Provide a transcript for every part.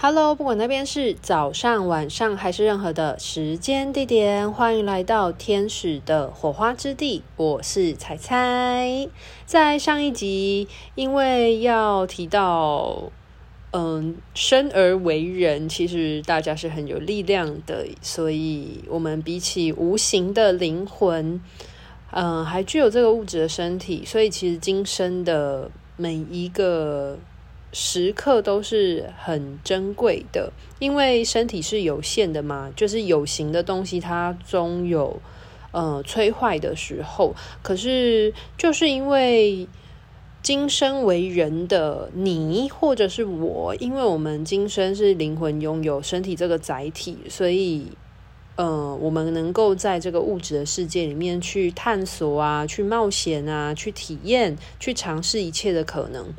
Hello，不管那边是早上、晚上还是任何的时间地点，欢迎来到天使的火花之地。我是彩彩。在上一集，因为要提到，嗯，生而为人，其实大家是很有力量的，所以我们比起无形的灵魂，嗯，还具有这个物质的身体，所以其实今生的每一个。时刻都是很珍贵的，因为身体是有限的嘛，就是有形的东西它终有呃摧坏的时候。可是就是因为今生为人的你或者是我，因为我们今生是灵魂拥有身体这个载体，所以呃我们能够在这个物质的世界里面去探索啊，去冒险啊，去体验，去尝试一切的可能。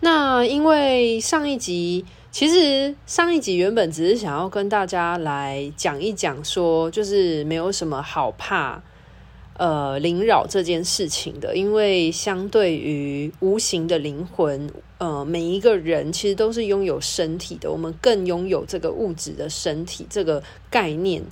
那因为上一集，其实上一集原本只是想要跟大家来讲一讲，说就是没有什么好怕，呃，灵扰这件事情的，因为相对于无形的灵魂，呃，每一个人其实都是拥有身体的，我们更拥有这个物质的身体这个概念。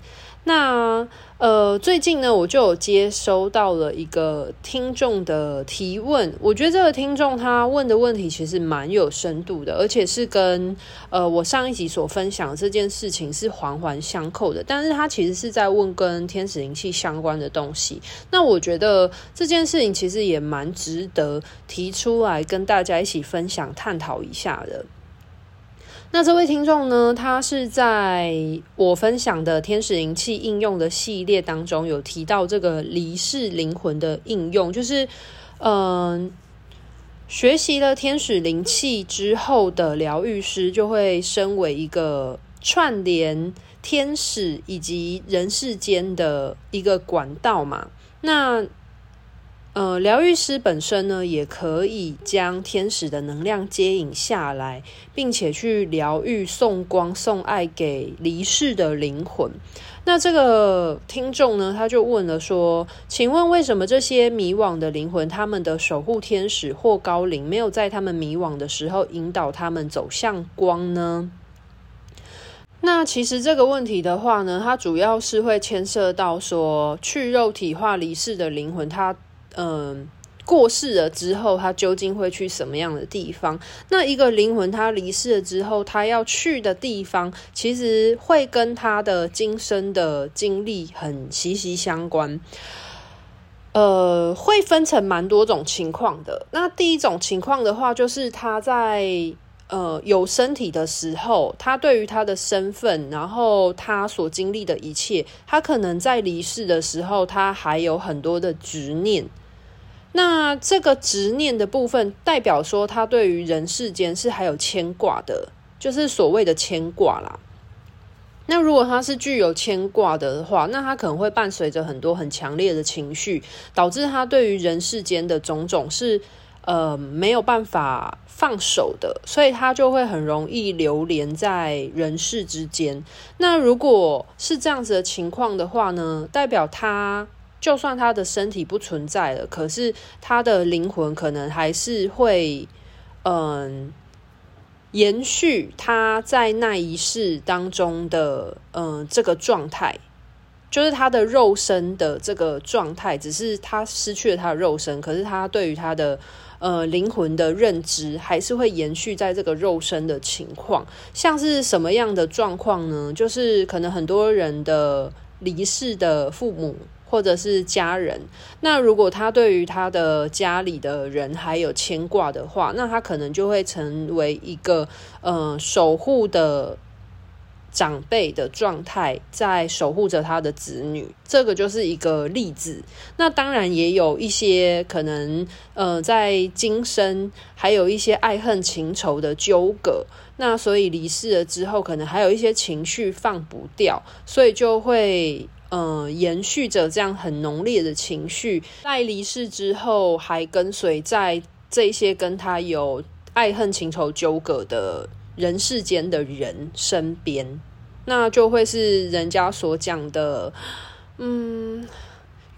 那呃，最近呢，我就接收到了一个听众的提问。我觉得这个听众他问的问题其实蛮有深度的，而且是跟呃我上一集所分享的这件事情是环环相扣的。但是他其实是在问跟天使灵气相关的东西。那我觉得这件事情其实也蛮值得提出来跟大家一起分享、探讨一下的。那这位听众呢，他是在我分享的天使灵气应用的系列当中有提到这个离世灵魂的应用，就是嗯、学习了天使灵气之后的疗愈师就会身为一个串联天使以及人世间的一个管道嘛，那。呃，疗愈师本身呢，也可以将天使的能量接引下来，并且去疗愈、送光、送爱给离世的灵魂。那这个听众呢，他就问了说：“请问为什么这些迷惘的灵魂，他们的守护天使或高灵没有在他们迷惘的时候引导他们走向光呢？”那其实这个问题的话呢，它主要是会牵涉到说，去肉体化离世的灵魂，它。嗯，过世了之后，他究竟会去什么样的地方？那一个灵魂他离世了之后，他要去的地方，其实会跟他的今生的经历很息息相关。呃，会分成蛮多种情况的。那第一种情况的话，就是他在。呃，有身体的时候，他对于他的身份，然后他所经历的一切，他可能在离世的时候，他还有很多的执念。那这个执念的部分，代表说他对于人世间是还有牵挂的，就是所谓的牵挂啦。那如果他是具有牵挂的话，那他可能会伴随着很多很强烈的情绪，导致他对于人世间的种种是。呃，没有办法放手的，所以他就会很容易流连在人世之间。那如果是这样子的情况的话呢，代表他就算他的身体不存在了，可是他的灵魂可能还是会，嗯、延续他在那一世当中的，嗯、这个状态。就是他的肉身的这个状态，只是他失去了他的肉身，可是他对于他的呃灵魂的认知还是会延续在这个肉身的情况。像是什么样的状况呢？就是可能很多人的离世的父母或者是家人，那如果他对于他的家里的人还有牵挂的话，那他可能就会成为一个呃守护的。长辈的状态在守护着他的子女，这个就是一个例子。那当然也有一些可能，呃，在今生还有一些爱恨情仇的纠葛。那所以离世了之后，可能还有一些情绪放不掉，所以就会嗯延续着这样很浓烈的情绪，在离世之后还跟随在这些跟他有爱恨情仇纠葛的。人世间的人身边，那就会是人家所讲的，嗯，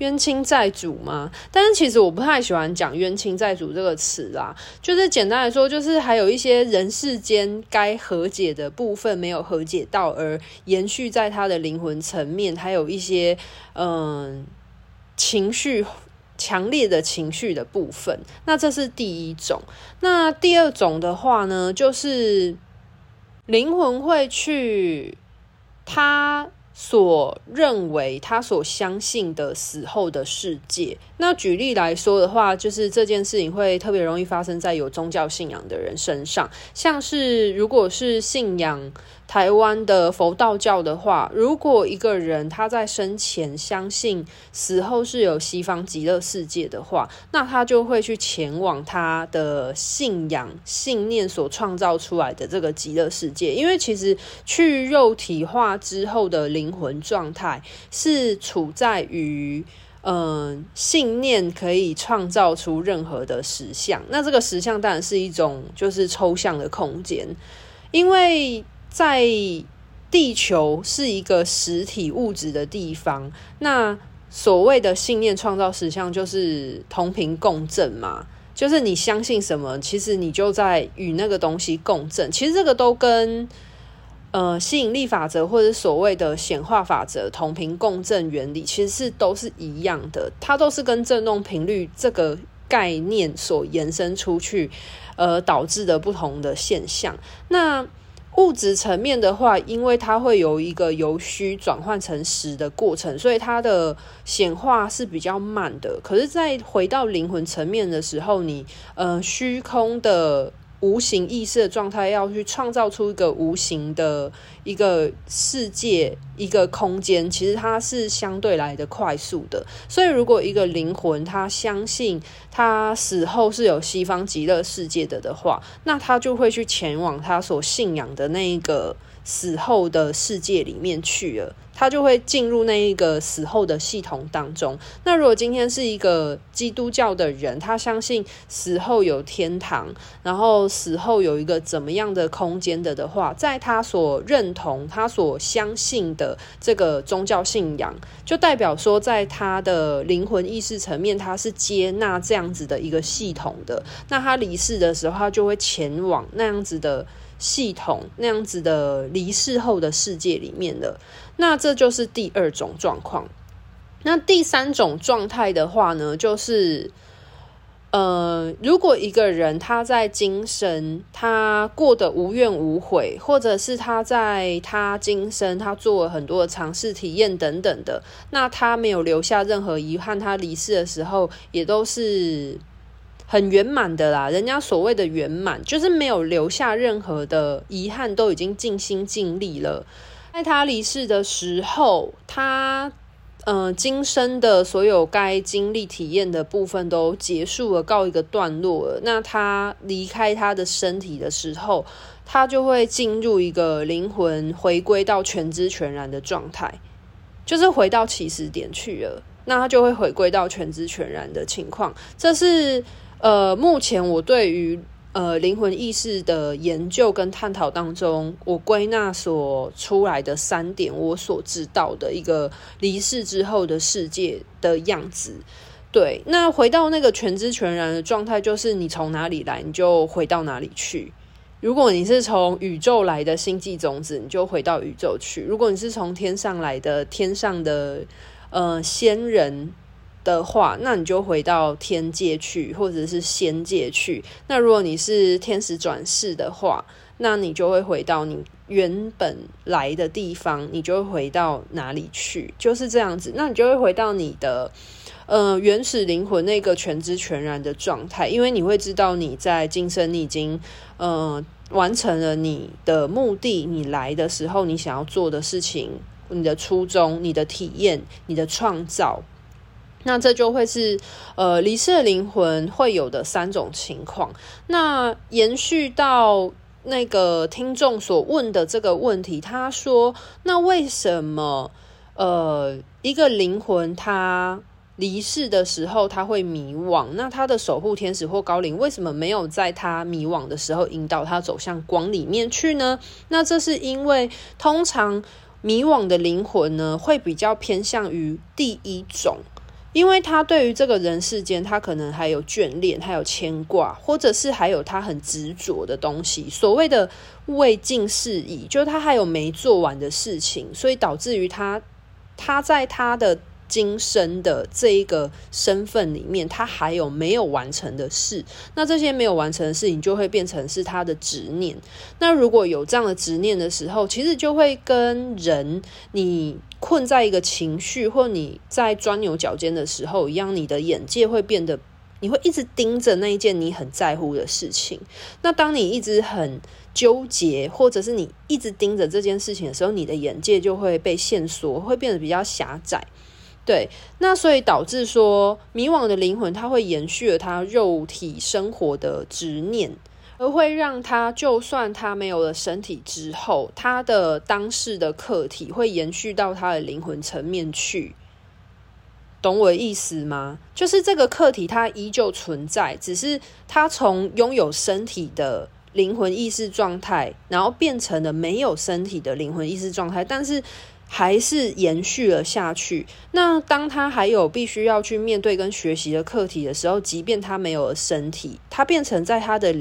冤亲债主吗？但是其实我不太喜欢讲冤亲债主这个词啦。就是简单来说，就是还有一些人世间该和解的部分没有和解到，而延续在他的灵魂层面，还有一些嗯情绪强烈的情绪的部分。那这是第一种。那第二种的话呢，就是灵魂会去他。所认为他所相信的死后的世界，那举例来说的话，就是这件事情会特别容易发生在有宗教信仰的人身上，像是如果是信仰。台湾的佛道教的话，如果一个人他在生前相信死后是有西方极乐世界的话，那他就会去前往他的信仰信念所创造出来的这个极乐世界。因为其实去肉体化之后的灵魂状态是处在于，嗯、信念可以创造出任何的实相。那这个实相当然是一种就是抽象的空间，因为。在地球是一个实体物质的地方，那所谓的信念创造实相就是同频共振嘛，就是你相信什么，其实你就在与那个东西共振。其实这个都跟呃吸引力法则或者所谓的显化法则同频共振原理，其实是都是一样的，它都是跟振动频率这个概念所延伸出去，而导致的不同的现象。那物质层面的话，因为它会有一个由虚转换成实的过程，所以它的显化是比较慢的。可是，在回到灵魂层面的时候，你呃虚空的。无形意识的状态，要去创造出一个无形的一个世界、一个空间，其实它是相对来的快速的。所以，如果一个灵魂他相信他死后是有西方极乐世界的的话，那他就会去前往他所信仰的那一个死后的世界里面去了。他就会进入那一个死后的系统当中。那如果今天是一个基督教的人，他相信死后有天堂，然后死后有一个怎么样的空间的的话，在他所认 同、他所相信的这个宗教信仰，就代表说，在他的灵魂意识层面，他是接纳这样子的一个系统的。那他离世的时候，他就会前往那样子的。系统那样子的离世后的世界里面的，那这就是第二种状况。那第三种状态的话呢，就是，呃，如果一个人他在今生他过得无怨无悔，或者是他在他今生他做了很多的尝试、体验等等的，那他没有留下任何遗憾，他离世的时候也都是。很圆满的啦，人家所谓的圆满，就是没有留下任何的遗憾，都已经尽心尽力了。在他离世的时候，他呃今生的所有该经历体验的部分都结束了，告一个段落了。那他离开他的身体的时候，他就会进入一个灵魂回归到全知全然的状态，就是回到起始点去了。那他就会回归到全知全然的情况，这是。呃，目前我对于呃灵魂意识的研究跟探讨当中，我归纳所出来的三点，我所知道的一个离世之后的世界的样子。对，那回到那个全知全然的状态，就是你从哪里来，你就回到哪里去。如果你是从宇宙来的星际种子，你就回到宇宙去；如果你是从天上来的，天上的呃仙人。的话，那你就回到天界去，或者是仙界去。那如果你是天使转世的话，那你就会回到你原本来的地方，你就会回到哪里去？就是这样子。那你就会回到你的呃原始灵魂那个全知全然的状态，因为你会知道你在今生你已经呃完成了你的目的，你来的时候你想要做的事情，你的初衷、你的体验、你的创造。那这就会是呃离世的灵魂会有的三种情况。那延续到那个听众所问的这个问题，他说：“那为什么呃一个灵魂他离世的时候他会迷惘？那他的守护天使或高灵为什么没有在他迷惘的时候引导他走向光里面去呢？那这是因为通常迷惘的灵魂呢会比较偏向于第一种。”因为他对于这个人世间，他可能还有眷恋，还有牵挂，或者是还有他很执着的东西。所谓的未尽事宜，就是他还有没做完的事情，所以导致于他，他在他的。今生的这一个身份里面，他还有没有完成的事？那这些没有完成的事情，就会变成是他的执念。那如果有这样的执念的时候，其实就会跟人你困在一个情绪，或你在钻牛角尖的时候一样，你的眼界会变得，你会一直盯着那一件你很在乎的事情。那当你一直很纠结，或者是你一直盯着这件事情的时候，你的眼界就会被限缩，会变得比较狭窄。对，那所以导致说迷惘的灵魂，它会延续了他肉体生活的执念，而会让他就算他没有了身体之后，他的当世的课题会延续到他的灵魂层面去，懂我意思吗？就是这个课题它依旧存在，只是他从拥有身体的灵魂意识状态，然后变成了没有身体的灵魂意识状态，但是。还是延续了下去。那当他还有必须要去面对跟学习的课题的时候，即便他没有了身体，他变成在他的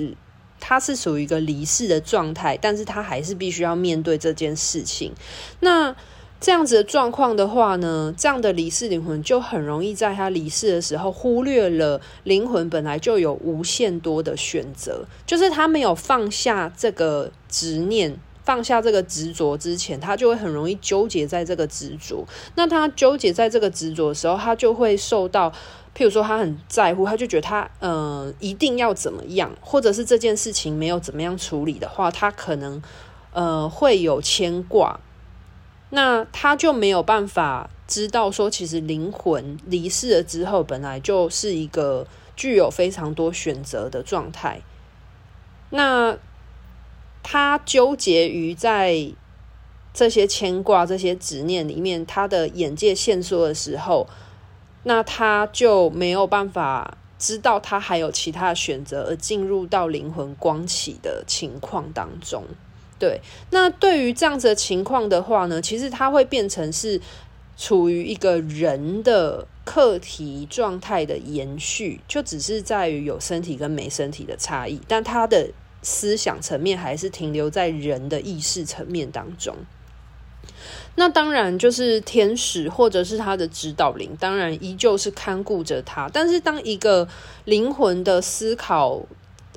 他是属于一个离世的状态，但是他还是必须要面对这件事情。那这样子的状况的话呢，这样的离世灵魂就很容易在他离世的时候忽略了灵魂本来就有无限多的选择，就是他没有放下这个执念。放下这个执着之前，他就会很容易纠结在这个执着。那他纠结在这个执着的时候，他就会受到，譬如说他很在乎，他就觉得他嗯、呃、一定要怎么样，或者是这件事情没有怎么样处理的话，他可能呃会有牵挂。那他就没有办法知道说，其实灵魂离世了之后，本来就是一个具有非常多选择的状态。那。他纠结于在这些牵挂、这些执念里面，他的眼界限缩的时候，那他就没有办法知道他还有其他选择，而进入到灵魂光启的情况当中。对，那对于这样子的情况的话呢，其实他会变成是处于一个人的课题状态的延续，就只是在于有身体跟没身体的差异，但他的。思想层面还是停留在人的意识层面当中，那当然就是天使或者是他的指导灵，当然依旧是看顾着他。但是当一个灵魂的思考。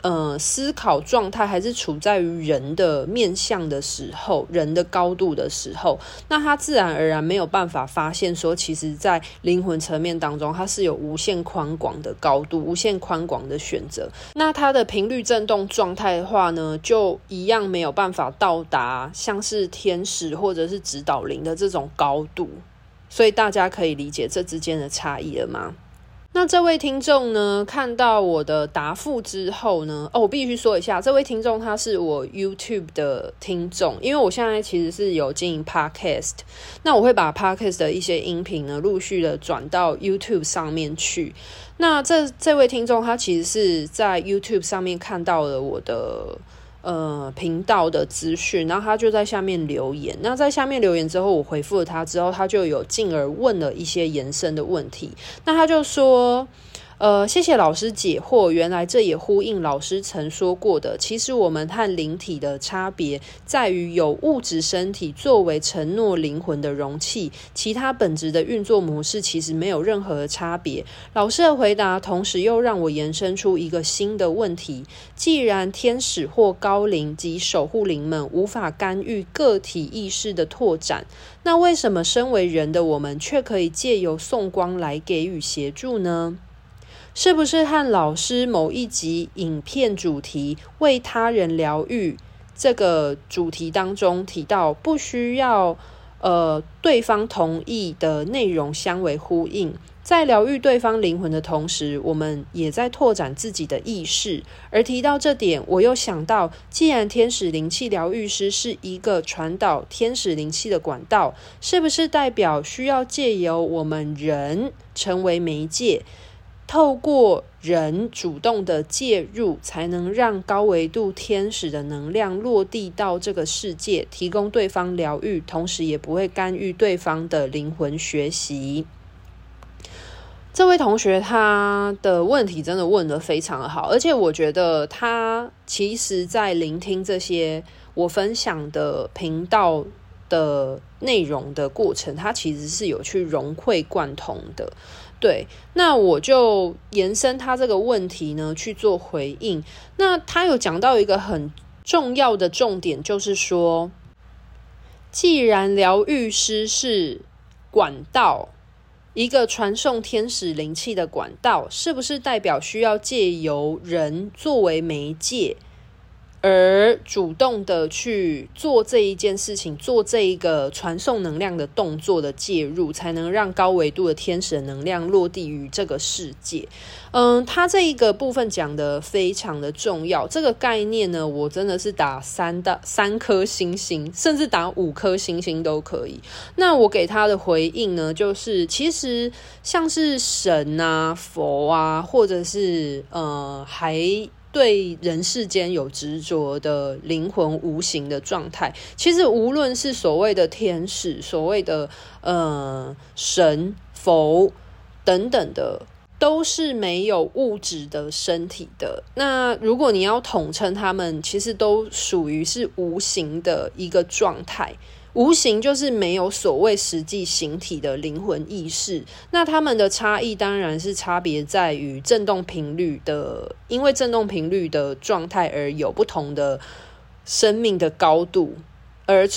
呃，思考状态还是处在于人的面向的时候，人的高度的时候，那他自然而然没有办法发现说，其实，在灵魂层面当中，它是有无限宽广的高度，无限宽广的选择。那它的频率震动状态的话呢，就一样没有办法到达像是天使或者是指导灵的这种高度。所以大家可以理解这之间的差异了吗？那这位听众呢，看到我的答复之后呢，哦，我必须说一下，这位听众他是我 YouTube 的听众，因为我现在其实是有经营 Podcast，那我会把 Podcast 的一些音频呢，陆续的转到 YouTube 上面去。那这这位听众他其实是在 YouTube 上面看到了我的。呃，频道的资讯，然后他就在下面留言。那在下面留言之后，我回复了他之后，他就有进而问了一些延伸的问题。那他就说。呃，谢谢老师解惑。原来这也呼应老师曾说过的，其实我们和灵体的差别在于有物质身体作为承诺灵魂的容器，其他本质的运作模式其实没有任何差别。老师的回答同时又让我延伸出一个新的问题：既然天使或高灵及守护灵们无法干预个体意识的拓展，那为什么身为人的我们却可以借由送光来给予协助呢？是不是和老师某一集影片主题“为他人疗愈”这个主题当中提到不需要呃对方同意的内容相为呼应？在疗愈对方灵魂的同时，我们也在拓展自己的意识。而提到这点，我又想到，既然天使灵气疗愈师是一个传导天使灵气的管道，是不是代表需要借由我们人成为媒介？透过人主动的介入，才能让高维度天使的能量落地到这个世界，提供对方疗愈，同时也不会干预对方的灵魂学习。这位同学他的问题真的问得非常好，而且我觉得他其实在聆听这些我分享的频道的内容的过程，他其实是有去融会贯通的。对，那我就延伸他这个问题呢去做回应。那他有讲到一个很重要的重点，就是说，既然疗愈师是管道，一个传送天使灵气的管道，是不是代表需要借由人作为媒介？而主动的去做这一件事情，做这一个传送能量的动作的介入，才能让高维度的天使能量落地于这个世界。嗯，他这一个部分讲得非常的重要。这个概念呢，我真的是打三的三颗星星，甚至打五颗星星都可以。那我给他的回应呢，就是其实像是神啊、佛啊，或者是呃还。对人世间有执着的灵魂无形的状态，其实无论是所谓的天使、所谓的呃神佛等等的，都是没有物质的身体的。那如果你要统称他们，其实都属于是无形的一个状态。无形就是没有所谓实际形体的灵魂意识，那他们的差异当然是差别在于振动频率的，因为振动频率的状态而有不同的生命的高度，而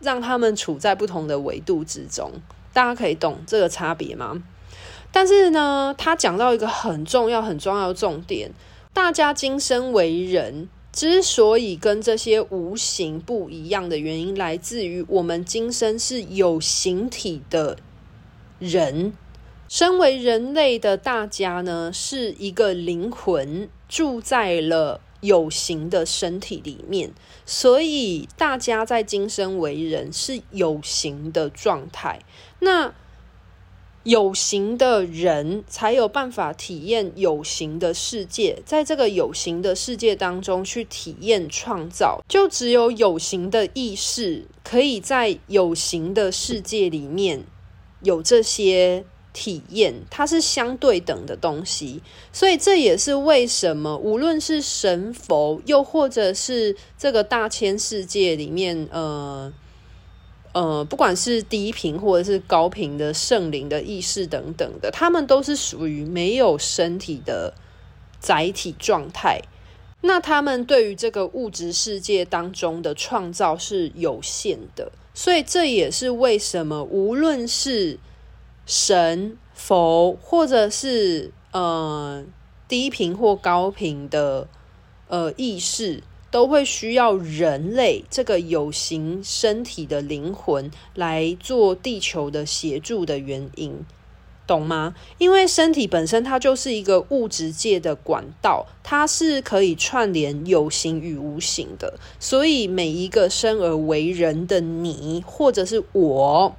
让他们处在不同的维度之中。大家可以懂这个差别吗？但是呢，他讲到一个很重要、很重要的重点，大家今生为人。之所以跟这些无形不一样的原因，来自于我们今生是有形体的人。身为人类的大家呢，是一个灵魂住在了有形的身体里面，所以大家在今生为人是有形的状态。那有形的人才有办法体验有形的世界，在这个有形的世界当中去体验创造，就只有有形的意识可以在有形的世界里面有这些体验，它是相对等的东西，所以这也是为什么无论是神佛，又或者是这个大千世界里面，呃。呃，不管是低频或者是高频的圣灵的意识等等的，他们都是属于没有身体的载体状态。那他们对于这个物质世界当中的创造是有限的，所以这也是为什么无论是神佛，或者是呃低频或高频的呃意识。都会需要人类这个有形身体的灵魂来做地球的协助的原因，懂吗？因为身体本身它就是一个物质界的管道，它是可以串联有形与无形的。所以每一个生而为人的你，或者是我，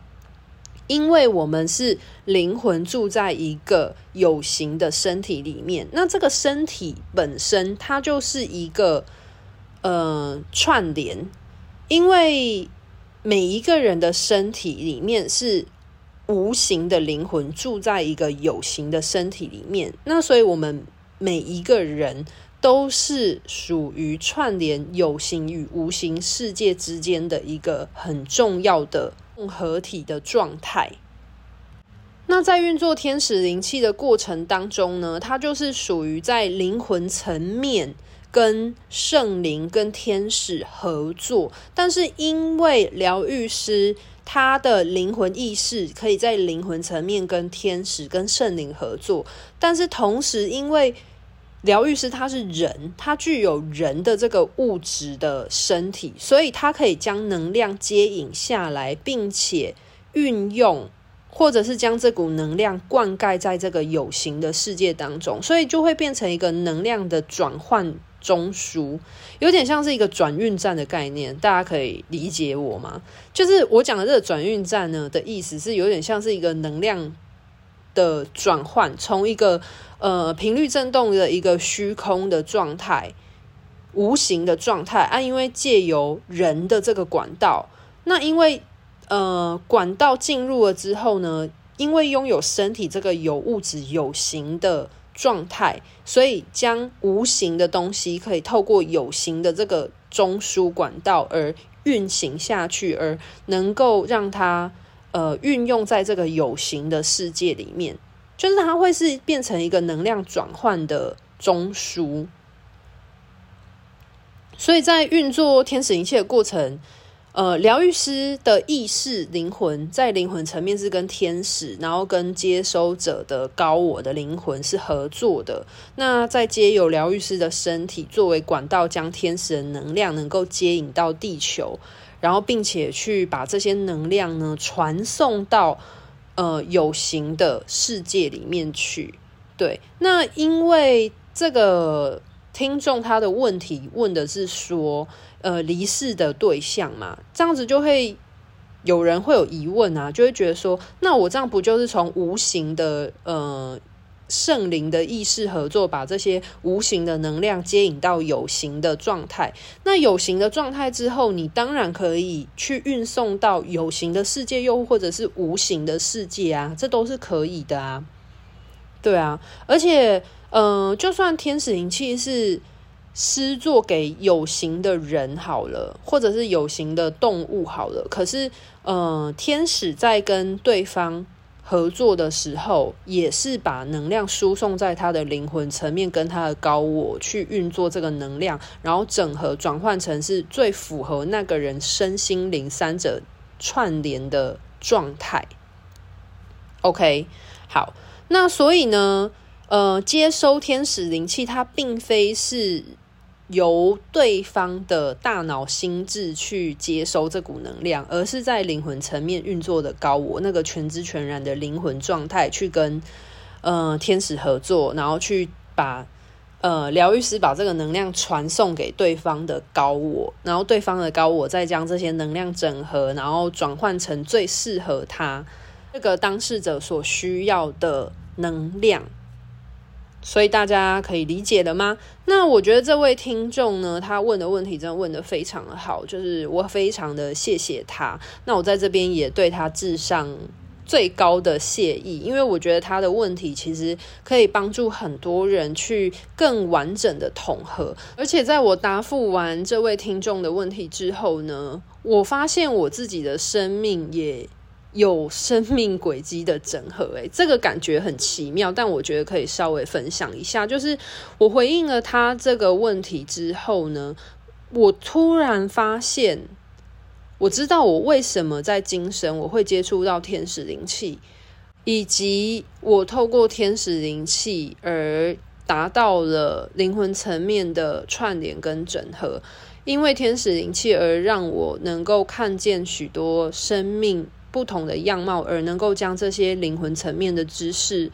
因为我们是灵魂住在一个有形的身体里面，那这个身体本身它就是一个。呃，串联，因为每一个人的身体里面是无形的灵魂住在一个有形的身体里面，那所以我们每一个人都是属于串联有形与无形世界之间的一个很重要的综合体的状态。那在运作天使灵气的过程当中呢，它就是属于在灵魂层面。跟圣灵、跟天使合作，但是因为疗愈师他的灵魂意识可以在灵魂层面跟天使、跟圣灵合作，但是同时因为疗愈师他是人，他具有人的这个物质的身体，所以他可以将能量接引下来，并且运用，或者是将这股能量灌溉在这个有形的世界当中，所以就会变成一个能量的转换。中枢有点像是一个转运站的概念，大家可以理解我吗？就是我讲的这个转运站呢的意思是有点像是一个能量的转换，从一个呃频率振动的一个虚空的状态、无形的状态啊，因为借由人的这个管道，那因为呃管道进入了之后呢，因为拥有身体这个有物质有形的状态，所以将无形的东西可以透过有形的这个中枢管道而运行下去，而能够让它呃运用在这个有形的世界里面，就是它会是变成一个能量转换的中枢。所以在运作天使一切的过程。呃，疗愈师的意识灵魂在灵魂层面是跟天使，然后跟接收者的高我的灵魂是合作的。那在借有疗愈师的身体作为管道，将天使的能量能够接引到地球，然后并且去把这些能量呢传送到呃有形的世界里面去。对，那因为这个。听众他的问题问的是说，呃，离世的对象嘛，这样子就会有人会有疑问啊，就会觉得说，那我这样不就是从无形的呃圣灵的意识合作，把这些无形的能量接引到有形的状态？那有形的状态之后，你当然可以去运送到有形的世界，又或者是无形的世界啊，这都是可以的啊。对啊，而且。嗯、就算天使灵气是施作给有形的人好了，或者是有形的动物好了，可是，呃，天使在跟对方合作的时候，也是把能量输送在他的灵魂层面，跟他的高我去运作这个能量，然后整合转换成是最符合那个人身心灵三者串联的状态。OK，好，那所以呢？呃，接收天使灵气，它并非是由对方的大脑心智去接收这股能量，而是在灵魂层面运作的高我那个全知全然的灵魂状态去跟呃天使合作，然后去把呃疗愈师把这个能量传送给对方的高我，然后对方的高我再将这些能量整合，然后转换成最适合他这个当事者所需要的能量。所以大家可以理解了吗？那我觉得这位听众呢，他问的问题真的问得非常的好，就是我非常的谢谢他。那我在这边也对他致上最高的谢意，因为我觉得他的问题其实可以帮助很多人去更完整的统合。而且在我答复完这位听众的问题之后呢，我发现我自己的生命也。有生命轨迹的整合，诶，这个感觉很奇妙，但我觉得可以稍微分享一下。就是我回应了他这个问题之后呢，我突然发现，我知道我为什么在今生我会接触到天使灵气，以及我透过天使灵气而达到了灵魂层面的串联跟整合，因为天使灵气而让我能够看见许多生命。不同的样貌，而能够将这些灵魂层面的知识，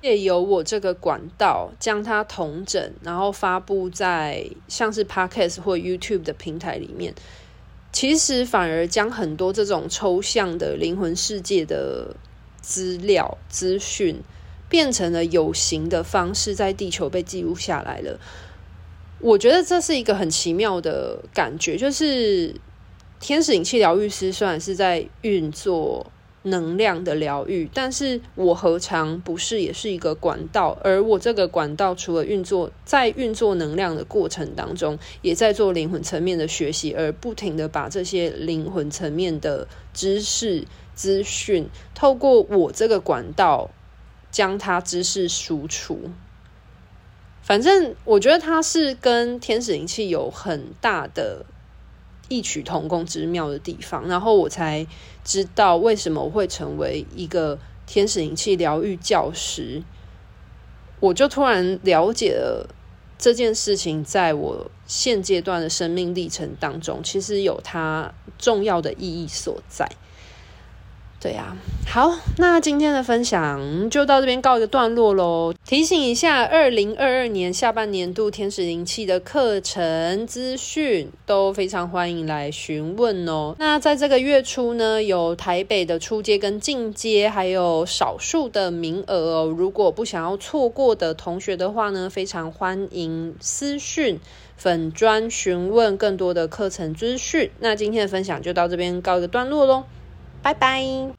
借由我这个管道将它统整，然后发布在像是 Podcast 或 YouTube 的平台里面。其实反而将很多这种抽象的灵魂世界的资料资讯，变成了有形的方式，在地球被记录下来了。我觉得这是一个很奇妙的感觉，就是。天使灵气疗愈师虽然是在运作能量的疗愈，但是我何尝不是也是一个管道？而我这个管道除了运作，在运作能量的过程当中，也在做灵魂层面的学习，而不停的把这些灵魂层面的知识资讯，透过我这个管道将它知识输出。反正我觉得它是跟天使灵气有很大的。异曲同工之妙的地方，然后我才知道为什么我会成为一个天使灵气疗愈教师。我就突然了解了这件事情，在我现阶段的生命历程当中，其实有它重要的意义所在。对呀，好，那今天的分享就到这边告一个段落喽。提醒一下，二零二二年下半年度天使灵气的课程资讯都非常欢迎来询问哦。那在这个月初呢，有台北的初阶跟进阶，还有少数的名额哦。如果不想要错过的同学的话呢，非常欢迎私讯粉专询问更多的课程资讯。那今天的分享就到这边告一个段落喽。拜拜。